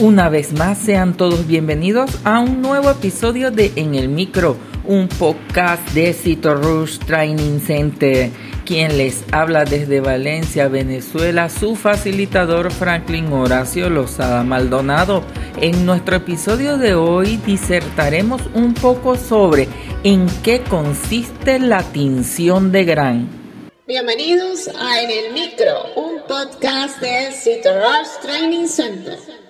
Una vez más, sean todos bienvenidos a un nuevo episodio de En el Micro, un podcast de Cito Rush Training Center. Quien les habla desde Valencia, Venezuela, su facilitador Franklin Horacio Lozada Maldonado. En nuestro episodio de hoy disertaremos un poco sobre en qué consiste la tinción de gran. Bienvenidos a En el Micro, un podcast de Cito Rush Training Center.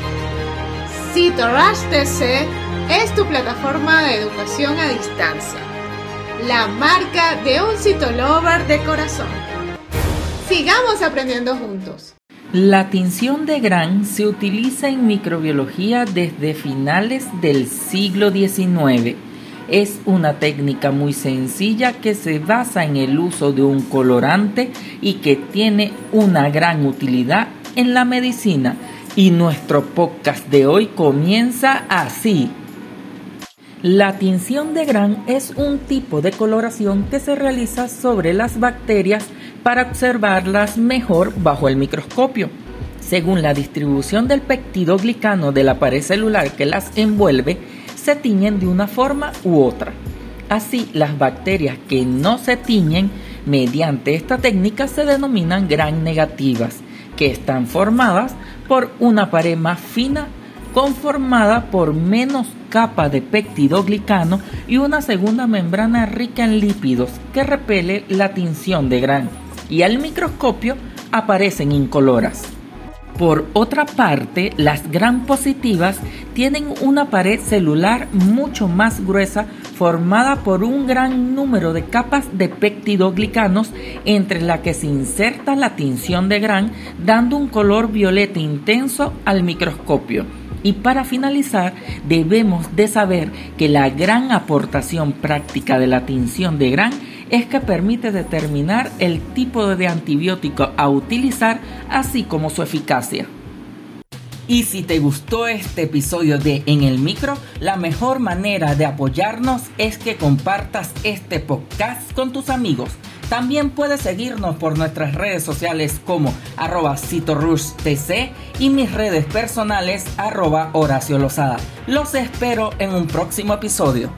Cito Rush TC es tu plataforma de educación a distancia. La marca de un citolover de corazón. Sigamos aprendiendo juntos. La tinción de gran se utiliza en microbiología desde finales del siglo XIX. Es una técnica muy sencilla que se basa en el uso de un colorante y que tiene una gran utilidad en la medicina. Y nuestro podcast de hoy comienza así. La tinción de gran es un tipo de coloración que se realiza sobre las bacterias para observarlas mejor bajo el microscopio. Según la distribución del peptidoglicano de la pared celular que las envuelve, se tiñen de una forma u otra. Así, las bacterias que no se tiñen mediante esta técnica se denominan gran negativas, que están formadas por una pared más fina conformada por menos capa de peptidoglicano y una segunda membrana rica en lípidos que repele la tinción de gran y al microscopio aparecen incoloras. Por otra parte, las gran positivas tienen una pared celular mucho más gruesa formada por un gran número de capas de peptidoglicanos entre la que se inserta la tinción de gran dando un color violeta intenso al microscopio. Y para finalizar, debemos de saber que la gran aportación práctica de la tinción de gran es que permite determinar el tipo de antibiótico a utilizar, así como su eficacia. Y si te gustó este episodio de En el Micro, la mejor manera de apoyarnos es que compartas este podcast con tus amigos. También puedes seguirnos por nuestras redes sociales como arroba tc y mis redes personales arroba Horacio Lozada. Los espero en un próximo episodio.